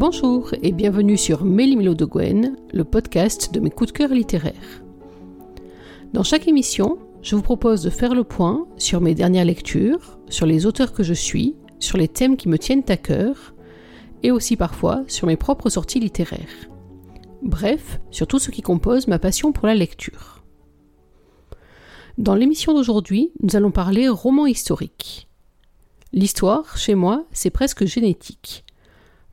Bonjour et bienvenue sur Mélimilo de Gwen, le podcast de mes coups de cœur littéraires. Dans chaque émission, je vous propose de faire le point sur mes dernières lectures, sur les auteurs que je suis, sur les thèmes qui me tiennent à cœur, et aussi parfois sur mes propres sorties littéraires. Bref, sur tout ce qui compose ma passion pour la lecture. Dans l'émission d'aujourd'hui, nous allons parler roman historique. L'histoire, chez moi, c'est presque génétique.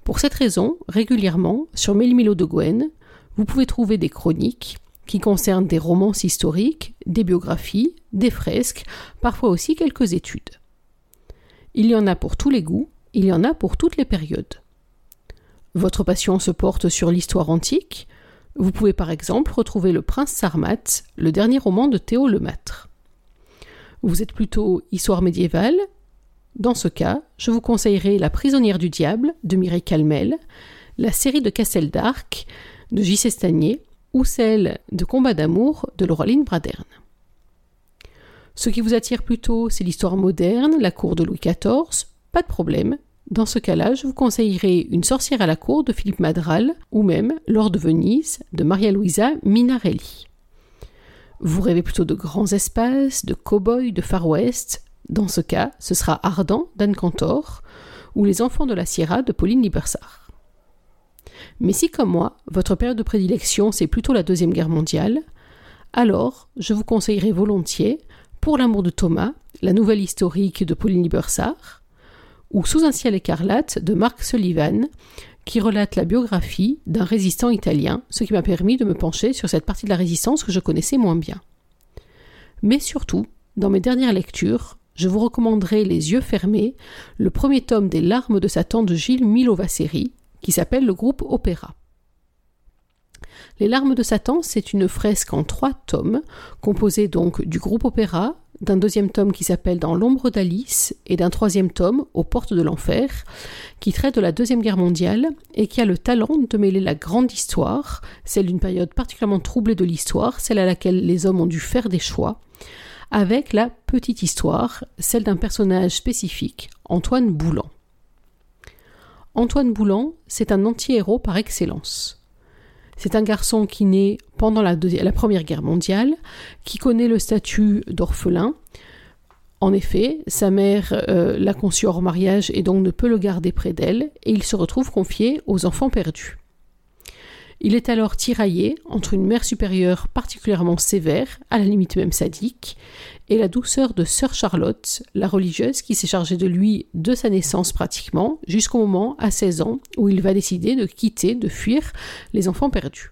Pour cette raison, régulièrement, sur Mélimilo de Gwen, vous pouvez trouver des chroniques qui concernent des romances historiques, des biographies, des fresques, parfois aussi quelques études. Il y en a pour tous les goûts, il y en a pour toutes les périodes. Votre passion se porte sur l'histoire antique. Vous pouvez par exemple retrouver Le Prince Sarmat, le dernier roman de Théo Lemâtre. Vous êtes plutôt histoire médiévale, dans ce cas, je vous conseillerai La prisonnière du diable de Mireille Calmel, la série de Castel d'Arc de J.C. Ou celle de Combat d'amour de Laureline Braderne. Ce qui vous attire plutôt, c'est l'histoire moderne, la cour de Louis XIV, pas de problème. Dans ce cas-là, je vous conseillerai Une sorcière à la cour de Philippe Madral ou même L'or de Venise de Maria Luisa Minarelli. Vous rêvez plutôt de grands espaces, de cow-boys, de Far West, dans ce cas, ce sera Ardent d'Anne Cantor ou Les Enfants de la Sierra de Pauline Libersart. Mais si, comme moi, votre période de prédilection c'est plutôt la Deuxième Guerre mondiale, alors je vous conseillerais volontiers Pour l'amour de Thomas, la nouvelle historique de Pauline Libersart, ou Sous un ciel écarlate de Mark Sullivan, qui relate la biographie d'un résistant italien, ce qui m'a permis de me pencher sur cette partie de la résistance que je connaissais moins bien. Mais surtout, dans mes dernières lectures, je vous recommanderai Les yeux fermés, le premier tome des Larmes de Satan de Gilles Milovaceri, qui s'appelle le groupe Opéra. Les Larmes de Satan, c'est une fresque en trois tomes, composée donc du groupe Opéra, d'un deuxième tome qui s'appelle Dans l'ombre d'Alice et d'un troisième tome, Aux portes de l'enfer, qui traite de la Deuxième Guerre mondiale et qui a le talent de mêler la grande histoire, celle d'une période particulièrement troublée de l'histoire, celle à laquelle les hommes ont dû faire des choix, avec la petite histoire, celle d'un personnage spécifique, Antoine Boulan. Antoine Boulan, c'est un anti-héros par excellence. C'est un garçon qui naît pendant la, Première Guerre mondiale, qui connaît le statut d'orphelin. En effet, sa mère euh, l'a conçu hors mariage et donc ne peut le garder près d'elle, et il se retrouve confié aux enfants perdus. Il est alors tiraillé entre une mère supérieure particulièrement sévère, à la limite même sadique, et la douceur de sœur Charlotte, la religieuse qui s'est chargée de lui de sa naissance pratiquement, jusqu'au moment, à 16 ans, où il va décider de quitter, de fuir les enfants perdus.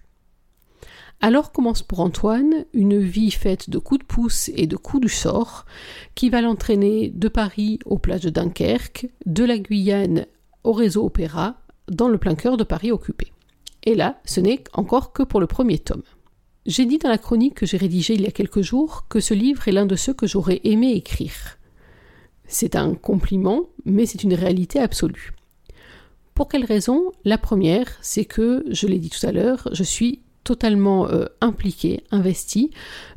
Alors commence pour Antoine une vie faite de coups de pouce et de coups du sort, qui va l'entraîner de Paris aux plages de Dunkerque, de la Guyane au réseau Opéra, dans le plein cœur de Paris occupé. Et là, ce n'est encore que pour le premier tome. J'ai dit dans la chronique que j'ai rédigée il y a quelques jours que ce livre est l'un de ceux que j'aurais aimé écrire. C'est un compliment, mais c'est une réalité absolue. Pour quelle raison? La première, c'est que, je l'ai dit tout à l'heure, je suis totalement euh, impliqué, investi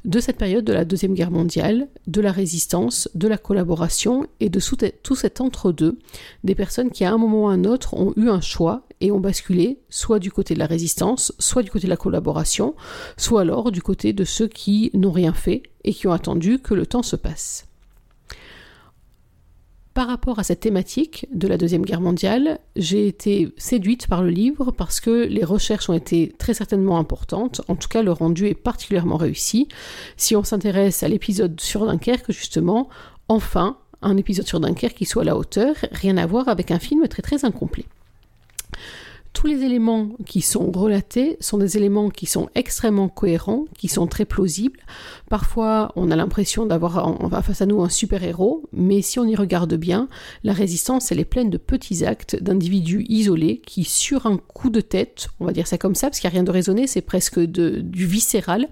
de cette période de la Deuxième Guerre mondiale, de la résistance, de la collaboration et de tout cet entre-deux, des personnes qui à un moment ou à un autre ont eu un choix et ont basculé soit du côté de la résistance, soit du côté de la collaboration, soit alors du côté de ceux qui n'ont rien fait et qui ont attendu que le temps se passe par rapport à cette thématique de la Deuxième Guerre mondiale, j'ai été séduite par le livre parce que les recherches ont été très certainement importantes, en tout cas le rendu est particulièrement réussi. Si on s'intéresse à l'épisode sur Dunkerque, justement, enfin, un épisode sur Dunkerque qui soit à la hauteur, rien à voir avec un film très très incomplet tous les éléments qui sont relatés sont des éléments qui sont extrêmement cohérents, qui sont très plausibles. Parfois, on a l'impression d'avoir face à nous un super-héros, mais si on y regarde bien, la résistance, elle est pleine de petits actes d'individus isolés qui, sur un coup de tête, on va dire ça comme ça, parce qu'il n'y a rien de raisonné, c'est presque du viscéral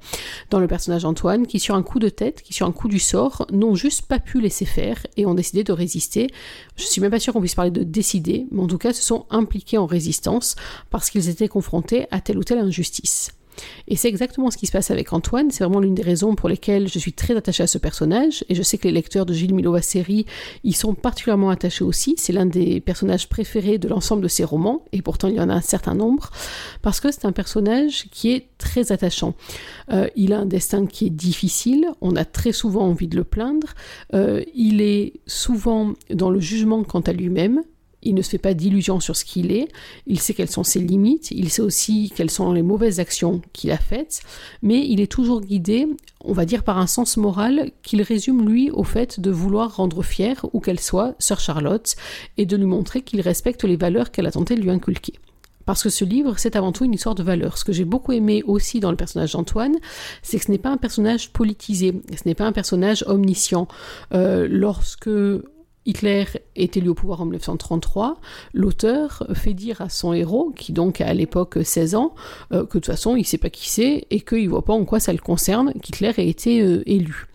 dans le personnage Antoine, qui, sur un coup de tête, qui, sur un coup du sort, n'ont juste pas pu laisser faire et ont décidé de résister. Je suis même pas sûre qu'on puisse parler de décider, mais en tout cas, se sont impliqués en résistance parce qu'ils étaient confrontés à telle ou telle injustice. Et c'est exactement ce qui se passe avec Antoine. C'est vraiment l'une des raisons pour lesquelles je suis très attachée à ce personnage. Et je sais que les lecteurs de Gilles Milova série y sont particulièrement attachés aussi. C'est l'un des personnages préférés de l'ensemble de ses romans. Et pourtant, il y en a un certain nombre. Parce que c'est un personnage qui est très attachant. Euh, il a un destin qui est difficile. On a très souvent envie de le plaindre. Euh, il est souvent dans le jugement quant à lui-même il ne se fait pas d'illusions sur ce qu'il est, il sait quelles sont ses limites, il sait aussi quelles sont les mauvaises actions qu'il a faites, mais il est toujours guidé, on va dire, par un sens moral qu'il résume lui au fait de vouloir rendre fière, où qu'elle soit, sœur Charlotte, et de lui montrer qu'il respecte les valeurs qu'elle a tenté de lui inculquer. Parce que ce livre, c'est avant tout une histoire de valeurs. Ce que j'ai beaucoup aimé aussi dans le personnage d'Antoine, c'est que ce n'est pas un personnage politisé, ce n'est pas un personnage omniscient. Euh, lorsque Hitler est élu au pouvoir en 1933, l'auteur fait dire à son héros, qui donc a à l'époque 16 ans, euh, que de toute façon il ne sait pas qui c'est et qu'il ne voit pas en quoi ça le concerne qu'Hitler ait été euh, élu.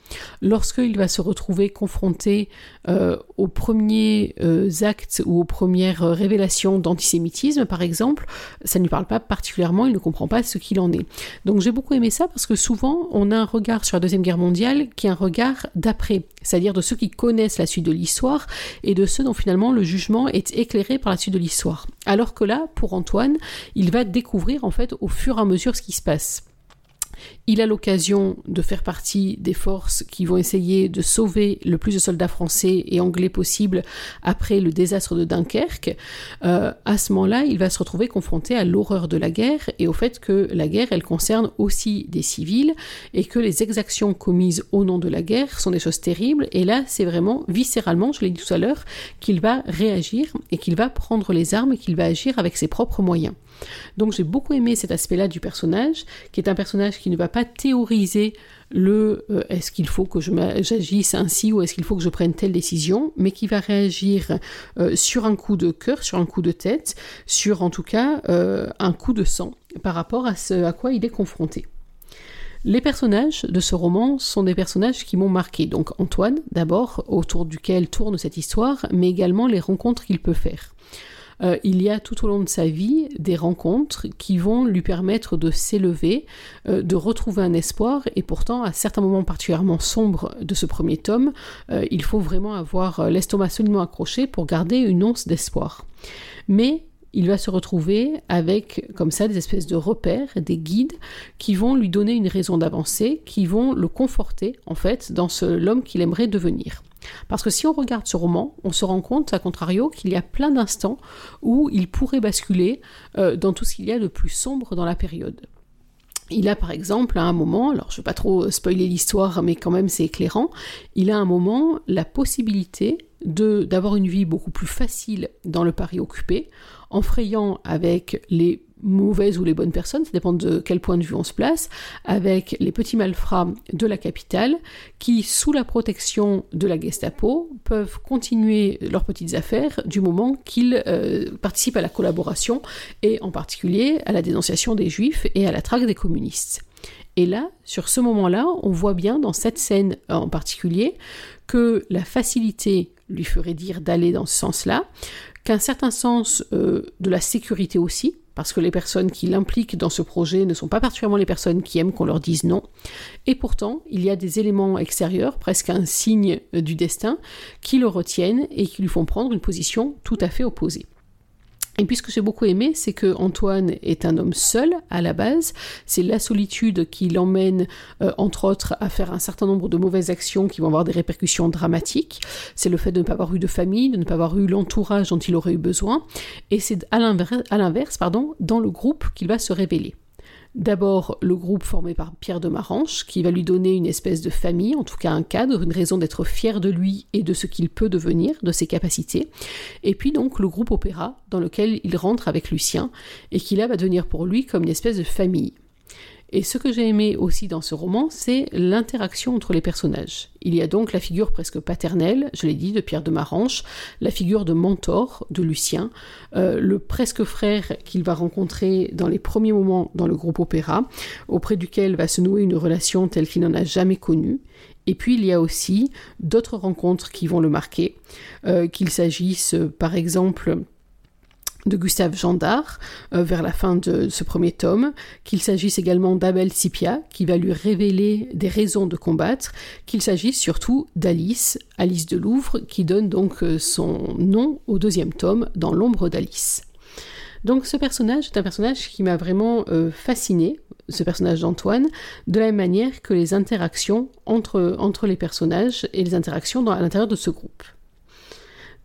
Lorsqu'il va se retrouver confronté euh, aux premiers euh, actes ou aux premières révélations d'antisémitisme, par exemple, ça ne lui parle pas particulièrement, il ne comprend pas ce qu'il en est. Donc j'ai beaucoup aimé ça parce que souvent on a un regard sur la Deuxième Guerre mondiale qui est un regard d'après, c'est-à-dire de ceux qui connaissent la suite de l'histoire et de ceux dont finalement le jugement est éclairé par la suite de l'histoire. Alors que là, pour Antoine, il va découvrir en fait au fur et à mesure ce qui se passe. Il a l'occasion de faire partie des forces qui vont essayer de sauver le plus de soldats français et anglais possible après le désastre de Dunkerque. Euh, à ce moment-là, il va se retrouver confronté à l'horreur de la guerre et au fait que la guerre, elle concerne aussi des civils et que les exactions commises au nom de la guerre sont des choses terribles. Et là, c'est vraiment viscéralement, je l'ai dit tout à l'heure, qu'il va réagir et qu'il va prendre les armes et qu'il va agir avec ses propres moyens. Donc j'ai beaucoup aimé cet aspect-là du personnage, qui est un personnage qui ne va pas théoriser le euh, est-ce qu'il faut que j'agisse ainsi ou est-ce qu'il faut que je prenne telle décision, mais qui va réagir euh, sur un coup de cœur, sur un coup de tête, sur en tout cas euh, un coup de sang par rapport à ce à quoi il est confronté. Les personnages de ce roman sont des personnages qui m'ont marqué. Donc Antoine, d'abord, autour duquel tourne cette histoire, mais également les rencontres qu'il peut faire. Euh, il y a tout au long de sa vie des rencontres qui vont lui permettre de s'élever, euh, de retrouver un espoir, et pourtant, à certains moments particulièrement sombres de ce premier tome, euh, il faut vraiment avoir l'estomac solidement accroché pour garder une once d'espoir. Mais il va se retrouver avec comme ça des espèces de repères, des guides qui vont lui donner une raison d'avancer, qui vont le conforter en fait dans l'homme qu'il aimerait devenir. Parce que si on regarde ce roman, on se rend compte, à contrario, qu'il y a plein d'instants où il pourrait basculer euh, dans tout ce qu'il y a de plus sombre dans la période. Il a par exemple à un moment, alors je ne vais pas trop spoiler l'histoire, mais quand même c'est éclairant, il a un moment la possibilité d'avoir une vie beaucoup plus facile dans le Paris occupé, en frayant avec les mauvaises ou les bonnes personnes, ça dépend de quel point de vue on se place, avec les petits malfrats de la capitale qui, sous la protection de la Gestapo, peuvent continuer leurs petites affaires du moment qu'ils euh, participent à la collaboration et en particulier à la dénonciation des juifs et à la traque des communistes. Et là, sur ce moment-là, on voit bien dans cette scène en particulier que la facilité lui ferait dire d'aller dans ce sens-là, qu'un certain sens euh, de la sécurité aussi, parce que les personnes qui l'impliquent dans ce projet ne sont pas particulièrement les personnes qui aiment qu'on leur dise non. Et pourtant, il y a des éléments extérieurs, presque un signe du destin, qui le retiennent et qui lui font prendre une position tout à fait opposée. Et puis ce que j'ai beaucoup aimé, c'est que Antoine est un homme seul à la base. C'est la solitude qui l'emmène, euh, entre autres, à faire un certain nombre de mauvaises actions qui vont avoir des répercussions dramatiques. C'est le fait de ne pas avoir eu de famille, de ne pas avoir eu l'entourage dont il aurait eu besoin. Et c'est à l'inverse, pardon, dans le groupe qu'il va se révéler. D'abord, le groupe formé par Pierre de Maranche, qui va lui donner une espèce de famille, en tout cas un cadre, une raison d'être fier de lui et de ce qu'il peut devenir, de ses capacités. Et puis donc le groupe Opéra, dans lequel il rentre avec Lucien, et qui là va devenir pour lui comme une espèce de famille. Et ce que j'ai aimé aussi dans ce roman, c'est l'interaction entre les personnages. Il y a donc la figure presque paternelle, je l'ai dit, de Pierre de Maranche, la figure de mentor de Lucien, euh, le presque frère qu'il va rencontrer dans les premiers moments dans le groupe opéra, auprès duquel va se nouer une relation telle qu'il n'en a jamais connue. Et puis il y a aussi d'autres rencontres qui vont le marquer, euh, qu'il s'agisse par exemple de Gustave Gendard euh, vers la fin de ce premier tome, qu'il s'agisse également d'Abel Sipia qui va lui révéler des raisons de combattre, qu'il s'agisse surtout d'Alice, Alice de Louvre, qui donne donc euh, son nom au deuxième tome dans l'ombre d'Alice. Donc ce personnage est un personnage qui m'a vraiment euh, fasciné, ce personnage d'Antoine, de la même manière que les interactions entre, les personnages et les interactions à l'intérieur de ce groupe.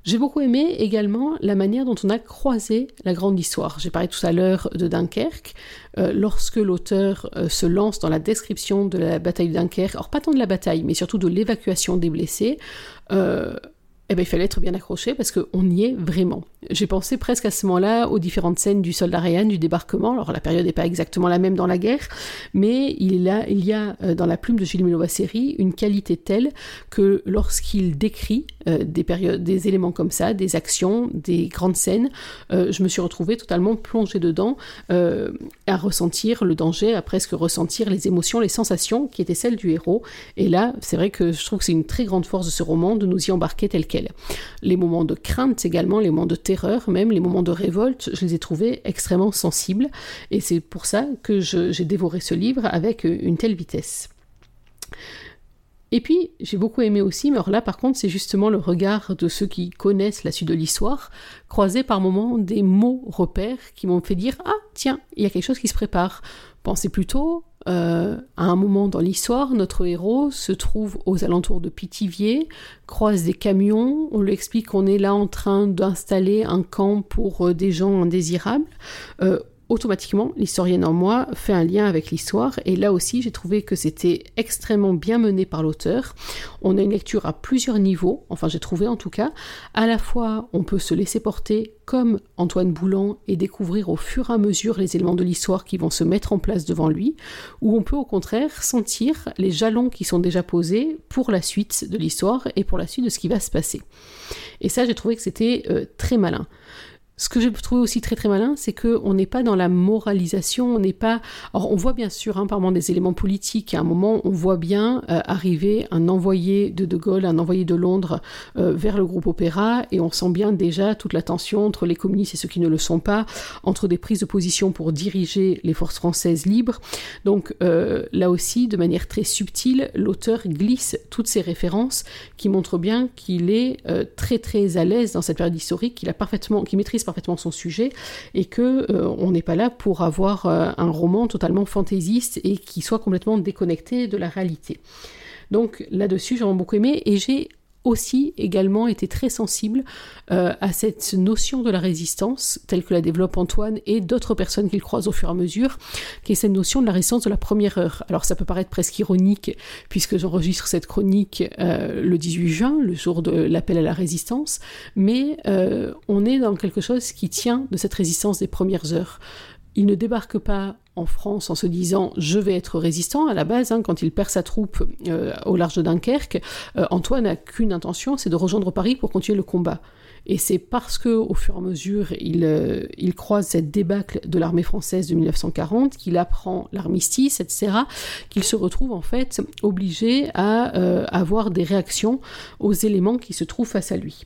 J'ai beaucoup aimé également la manière dont on a croisé la grande histoire. J'ai parlé tout à l'heure de Dunkerque. Euh, lorsque l'auteur euh, se lance dans la description de la bataille de Dunkerque, alors pas tant de la bataille, mais surtout de l'évacuation des blessés, euh, eh ben, il fallait être bien accroché parce qu'on y est vraiment. J'ai pensé presque à ce moment-là aux différentes scènes du soldat Ryan, du débarquement. Alors la période n'est pas exactement la même dans la guerre, mais il, a, il y a dans la plume de Gilles Série une qualité telle que lorsqu'il décrit euh, des périodes, des éléments comme ça, des actions, des grandes scènes, euh, je me suis retrouvée totalement plongée dedans, euh, à ressentir le danger, à presque ressentir les émotions, les sensations qui étaient celles du héros. Et là, c'est vrai que je trouve que c'est une très grande force de ce roman de nous y embarquer tel quel. Les moments de crainte également, les moments de terreur, même les moments de révolte, je les ai trouvés extrêmement sensibles. Et c'est pour ça que j'ai dévoré ce livre avec une telle vitesse. Et puis, j'ai beaucoup aimé aussi, mais alors là, par contre, c'est justement le regard de ceux qui connaissent la suite de l'histoire, croisé par moments des mots repères qui m'ont fait dire Ah, tiens, il y a quelque chose qui se prépare. Pensez plutôt, euh, à un moment dans l'histoire, notre héros se trouve aux alentours de Pithiviers, croise des camions, on lui explique qu'on est là en train d'installer un camp pour euh, des gens indésirables. Euh, automatiquement, l'historienne en moi fait un lien avec l'histoire, et là aussi j'ai trouvé que c'était extrêmement bien mené par l'auteur. On a une lecture à plusieurs niveaux, enfin j'ai trouvé en tout cas, à la fois on peut se laisser porter comme Antoine Boulan et découvrir au fur et à mesure les éléments de l'histoire qui vont se mettre en place devant lui, ou on peut au contraire sentir les jalons qui sont déjà posés pour la suite de l'histoire et pour la suite de ce qui va se passer. Et ça j'ai trouvé que c'était euh, très malin. Ce que j'ai trouvé aussi très très malin, c'est qu'on n'est pas dans la moralisation, on n'est pas... Alors on voit bien sûr hein, par moment des éléments politiques, à un moment on voit bien euh, arriver un envoyé de De Gaulle, un envoyé de Londres euh, vers le groupe Opéra, et on sent bien déjà toute la tension entre les communistes et ceux qui ne le sont pas, entre des prises de position pour diriger les forces françaises libres. Donc euh, là aussi, de manière très subtile, l'auteur glisse toutes ces références qui montrent bien qu'il est très très à l'aise dans cette période historique, qu'il a parfaitement, qu'il maîtrise parfaitement son sujet et que euh, on n'est pas là pour avoir euh, un roman totalement fantaisiste et qui soit complètement déconnecté de la réalité. Donc là-dessus, j'ai beaucoup aimé et j'ai aussi également été très sensible euh, à cette notion de la résistance, telle que la développe Antoine et d'autres personnes qu'il croise au fur et à mesure, qui est cette notion de la résistance de la première heure. Alors ça peut paraître presque ironique, puisque j'enregistre cette chronique euh, le 18 juin, le jour de l'appel à la résistance, mais euh, on est dans quelque chose qui tient de cette résistance des premières heures. Il ne débarque pas en France en se disant je vais être résistant. À la base hein, quand il perd sa troupe euh, au large de Dunkerque euh, Antoine n'a qu'une intention c'est de rejoindre Paris pour continuer le combat. Et c'est parce que au fur et à mesure il, euh, croise cette débâcle de l'armée française de 1940 qu'il apprend l'armistice etc qu'il se retrouve en fait obligé à avoir des réactions aux éléments qui se trouvent face à lui.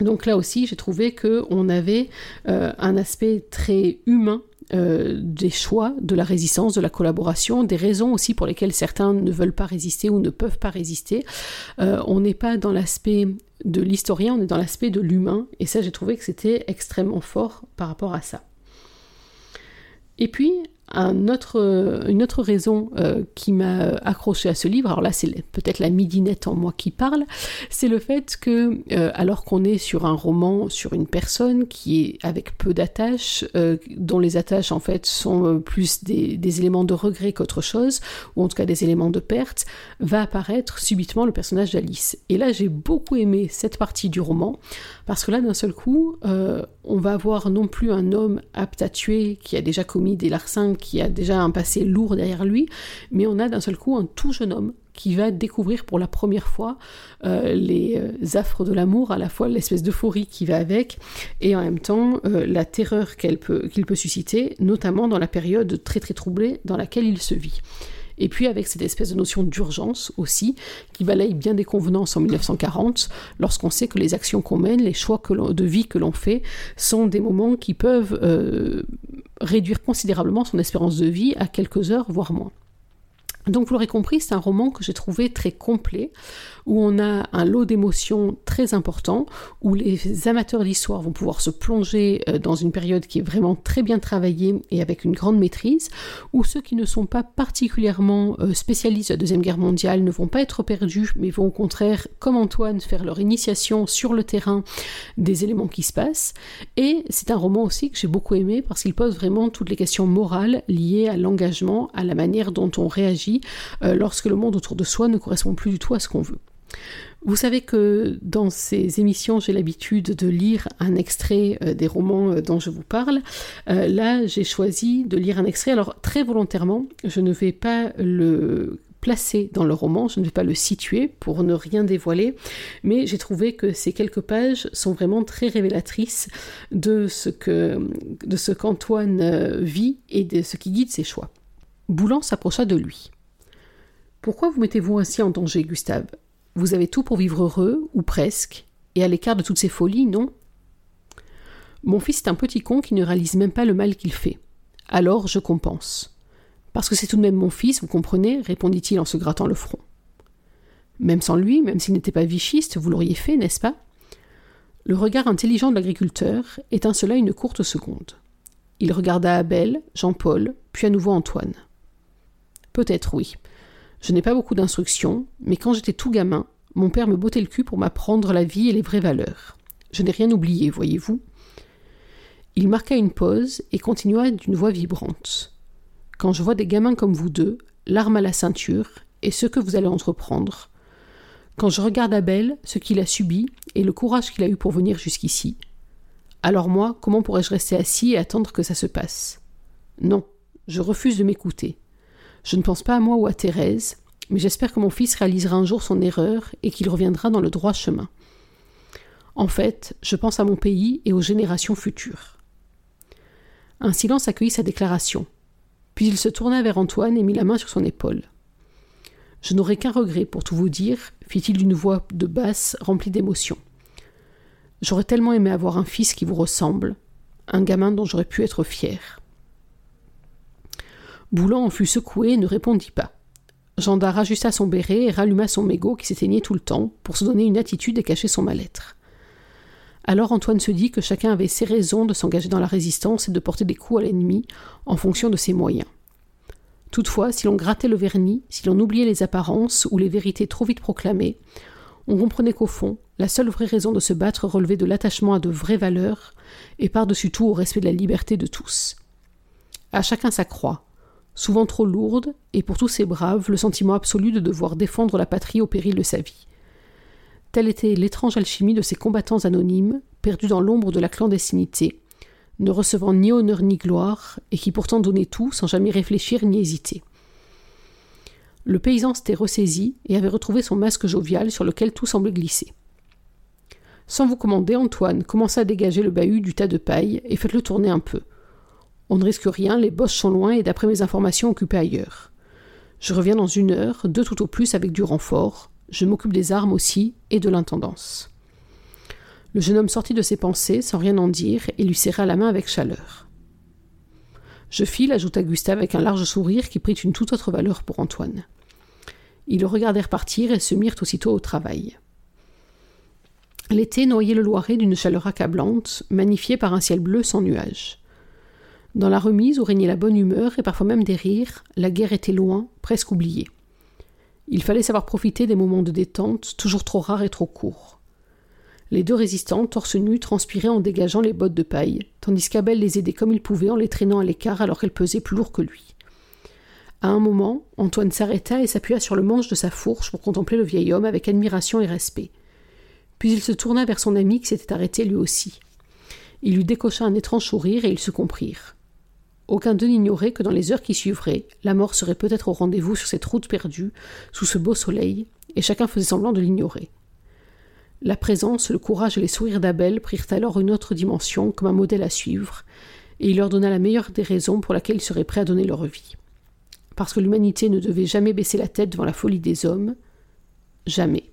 Donc là aussi, j'ai trouvé que on avait un aspect très humain euh, des choix, de la résistance, de la collaboration, des raisons aussi pour lesquelles certains ne veulent pas résister ou ne peuvent pas résister. Euh, on n'est pas dans l'aspect de l'historien, on est dans l'aspect de l'humain, et ça j'ai trouvé que c'était extrêmement fort par rapport à ça. Et puis, une autre raison euh, qui m'a accroché à ce livre, alors là c'est peut-être la midinette en moi qui parle, c'est le fait que euh, alors qu'on est sur un roman sur une personne qui est avec peu d'attaches, euh, dont les attaches en fait sont plus des, des éléments de regret qu'autre chose, ou en tout cas des éléments de perte, va apparaître subitement le personnage d'Alice. Et là j'ai beaucoup aimé cette partie du roman, parce que là d'un seul coup, on va avoir non plus un homme apte à tuer qui a déjà commis des larcins, qui a déjà un passé lourd derrière lui, mais on a d'un seul coup un tout jeune homme qui va découvrir pour la première fois euh, les euh, affres de l'amour, à la fois l'espèce d'euphorie qui va avec, et en même temps euh, la terreur qu'il peut susciter, notamment dans la période très très troublée dans laquelle il se vit. Et puis avec cette espèce de notion d'urgence aussi, qui balaye bien des convenances en 1940, lorsqu'on sait que les actions qu'on mène, les choix de vie que l'on fait, sont des moments qui peuvent euh, réduire considérablement son espérance de vie à quelques heures, voire moins. Donc vous l'aurez compris, c'est un roman que j'ai trouvé très complet, où on a un lot d'émotions très important, où les amateurs d'histoire vont pouvoir se plonger euh, dans une période qui est vraiment très bien travaillée et avec une grande maîtrise, où ceux qui ne sont pas particulièrement euh, spécialistes de la Deuxième Guerre mondiale ne vont pas être perdus, mais vont au contraire, comme Antoine, faire leur initiation sur le terrain des éléments qui se passent. Et c'est un roman aussi que j'ai beaucoup aimé parce qu'il pose vraiment toutes les questions morales liées à l'engagement, à la manière dont on réagit euh, lorsque le monde autour de soi ne correspond plus du tout à ce qu'on veut. Vous savez que dans ces émissions, j'ai l'habitude de lire un extrait euh, des romans euh, dont je vous parle. là, j'ai choisi de lire un extrait. Alors, très volontairement, je ne vais pas le placer dans le roman, je ne vais pas le situer pour ne rien dévoiler, mais j'ai trouvé que ces quelques pages sont vraiment très révélatrices de ce que de ce qu'Antoine vit et de ce qui guide ses choix. Boulan s'approcha de lui. Pourquoi vous mettez-vous ainsi en danger, Gustave? Vous avez tout pour vivre heureux, ou presque, et à l'écart de toutes ces folies, non? Mon fils est un petit con qui ne réalise même pas le mal qu'il fait. Alors je compense. Parce que c'est tout de même mon fils, vous comprenez répondit-il en se grattant le front. Même sans lui, même s'il n'était pas vichiste, vous l'auriez fait, n'est-ce pas? Le regard intelligent de l'agriculteur étincela une courte seconde. Il regarda Abel, Jean-Paul, puis à nouveau Antoine. Peut-être oui. Je n'ai pas beaucoup d'instructions, mais quand j'étais tout gamin, mon père me bottait le cul pour m'apprendre la vie et les vraies valeurs. Je n'ai rien oublié, voyez-vous. Il marqua une pause et continua d'une voix vibrante. Quand je vois des gamins comme vous deux, l'arme à la ceinture, et ce que vous allez entreprendre, quand je regarde Abel, ce qu'il a subi, et le courage qu'il a eu pour venir jusqu'ici, alors moi, comment pourrais-je rester assis et attendre que ça se passe? Non, je refuse de m'écouter. Je ne pense pas à moi ou à Thérèse, mais j'espère que mon fils réalisera un jour son erreur et qu'il reviendra dans le droit chemin. En fait, je pense à mon pays et aux générations futures. Un silence accueillit sa déclaration. Puis il se tourna vers Antoine et mit la main sur son épaule. Je n'aurai qu'un regret pour tout vous dire, fit-il d'une voix de basse remplie d'émotion. J'aurais tellement aimé avoir un fils qui vous ressemble, un gamin dont j'aurais pu être fier. Boulan en fut secoué et ne répondit pas. Gendard ajusta son béret et ralluma son mégot qui s'éteignait tout le temps pour se donner une attitude et cacher son mal-être. Alors Antoine se dit que chacun avait ses raisons de s'engager dans la résistance et de porter des coups à l'ennemi en fonction de ses moyens. Toutefois, si l'on grattait le vernis, si l'on oubliait les apparences ou les vérités trop vite proclamées, on comprenait qu'au fond, la seule vraie raison de se battre relevait de l'attachement à de vraies valeurs et par-dessus tout au respect de la liberté de tous. À chacun sa croix, souvent trop lourde, et pour tous ces braves, le sentiment absolu de devoir défendre la patrie au péril de sa vie. Telle était l'étrange alchimie de ces combattants anonymes, perdus dans l'ombre de la clandestinité, ne recevant ni honneur ni gloire, et qui pourtant donnaient tout sans jamais réfléchir ni hésiter. Le paysan s'était ressaisi et avait retrouvé son masque jovial sur lequel tout semblait glisser. Sans vous commander, Antoine commença à dégager le bahut du tas de paille et faites-le tourner un peu. On ne risque rien, les bosses sont loin et d'après mes informations occupées ailleurs. Je reviens dans une heure, deux tout au plus avec du renfort. Je m'occupe des armes aussi et de l'intendance. Le jeune homme sortit de ses pensées sans rien en dire et lui serra la main avec chaleur. Je file, ajouta Gustave avec un large sourire qui prit une toute autre valeur pour Antoine. Ils le regardèrent partir et se mirent aussitôt au travail. L'été noyait le Loiret d'une chaleur accablante, magnifiée par un ciel bleu sans nuages. Dans la remise où régnait la bonne humeur et parfois même des rires, la guerre était loin, presque oubliée. Il fallait savoir profiter des moments de détente, toujours trop rares et trop courts. Les deux résistants, torse nu, transpiraient en dégageant les bottes de paille, tandis qu'Abel les aidait comme il pouvait en les traînant à l'écart alors qu'elles pesaient plus lourd que lui. À un moment, Antoine s'arrêta et s'appuya sur le manche de sa fourche pour contempler le vieil homme avec admiration et respect. Puis il se tourna vers son ami qui s'était arrêté lui aussi. Il lui décocha un étrange sourire et ils se comprirent. Aucun d'eux n'ignorait que dans les heures qui suivraient, la mort serait peut-être au rendez-vous sur cette route perdue, sous ce beau soleil, et chacun faisait semblant de l'ignorer. La présence, le courage et les sourires d'Abel prirent alors une autre dimension comme un modèle à suivre, et il leur donna la meilleure des raisons pour laquelle ils seraient prêts à donner leur vie. parce que l'humanité ne devait jamais baisser la tête devant la folie des hommes. Jamais.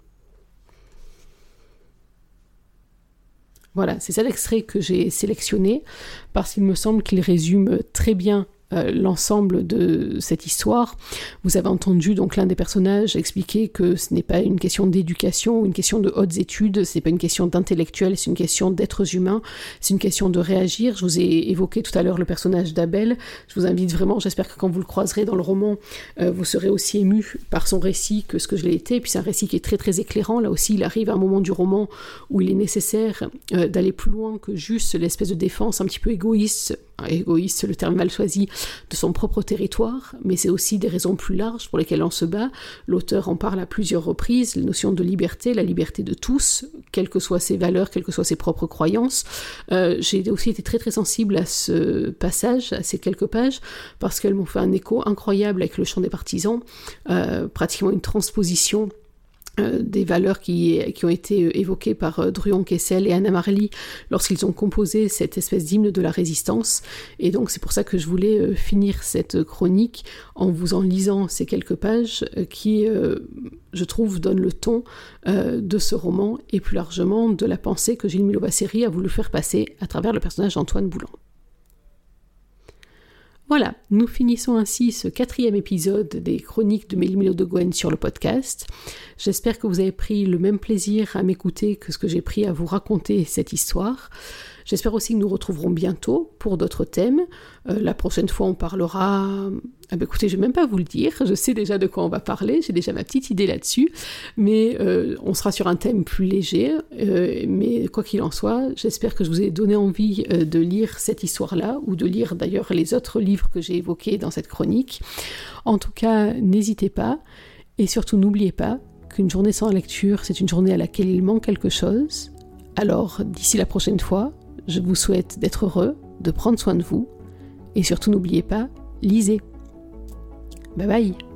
Voilà, c'est ça l'extrait que j'ai sélectionné parce qu'il me semble qu'il résume très bien euh, l'ensemble de cette histoire. Vous avez entendu donc l'un des personnages expliquer que ce n'est pas une question d'éducation une question de hautes études, ce n'est pas une question d'intellectuel, c'est une question d'êtres humains, c'est une question de réagir. Je vous ai évoqué tout à l'heure le personnage d'Abel. Je vous invite vraiment, j'espère que quand vous le croiserez dans le roman, euh, vous serez aussi ému par son récit que ce que je l'ai été. Puis c'est un récit qui est très très éclairant. Là aussi, il arrive à un moment du roman où il est nécessaire euh, d'aller plus loin que juste l'espèce de défense un petit peu égoïste égoïste, le terme mal choisi, de son propre territoire, mais c'est aussi des raisons plus larges pour lesquelles on se bat. L'auteur en parle à plusieurs reprises, la notion de liberté, la liberté de tous, quelles que soient ses valeurs, quelles que soient ses propres croyances. Euh, j'ai aussi été très très sensible à ce passage, à ces quelques pages, parce qu'elles m'ont fait un écho incroyable avec le chant des partisans, euh, pratiquement une transposition des valeurs qui, qui, ont été euh, évoquées par euh, Druon Kessel et Anna Marley lorsqu'ils ont composé cette espèce d'hymne de la résistance. Et donc c'est pour ça que je voulais finir cette chronique en vous en lisant ces quelques pages qui, je trouve, donnent le ton de ce roman et plus largement de la pensée que Gilles Milovaceri a voulu faire passer à travers le personnage d'Antoine Boulan. Voilà, nous finissons ainsi ce quatrième épisode des chroniques de Mélimilo de Gwen sur le podcast. J'espère que vous avez pris le même plaisir à m'écouter que ce que j'ai pris à vous raconter cette histoire. J'espère aussi que nous retrouverons bientôt pour d'autres thèmes. Euh, la prochaine fois, on parlera. Ah ben écoutez, je vais même pas vous le dire. Je sais déjà de quoi on va parler. J'ai déjà ma petite idée là-dessus. Mais euh, on sera sur un thème plus léger. Euh, mais quoi qu'il en soit, j'espère que je vous ai donné envie de lire cette histoire-là ou de lire d'ailleurs les autres livres que j'ai évoqués dans cette chronique. En tout cas, n'hésitez pas. Et surtout, n'oubliez pas qu'une journée sans lecture, c'est une journée à laquelle il manque quelque chose. Alors, d'ici la prochaine fois, je vous souhaite d'être heureux, de prendre soin de vous, et surtout n'oubliez pas, lisez. Bye bye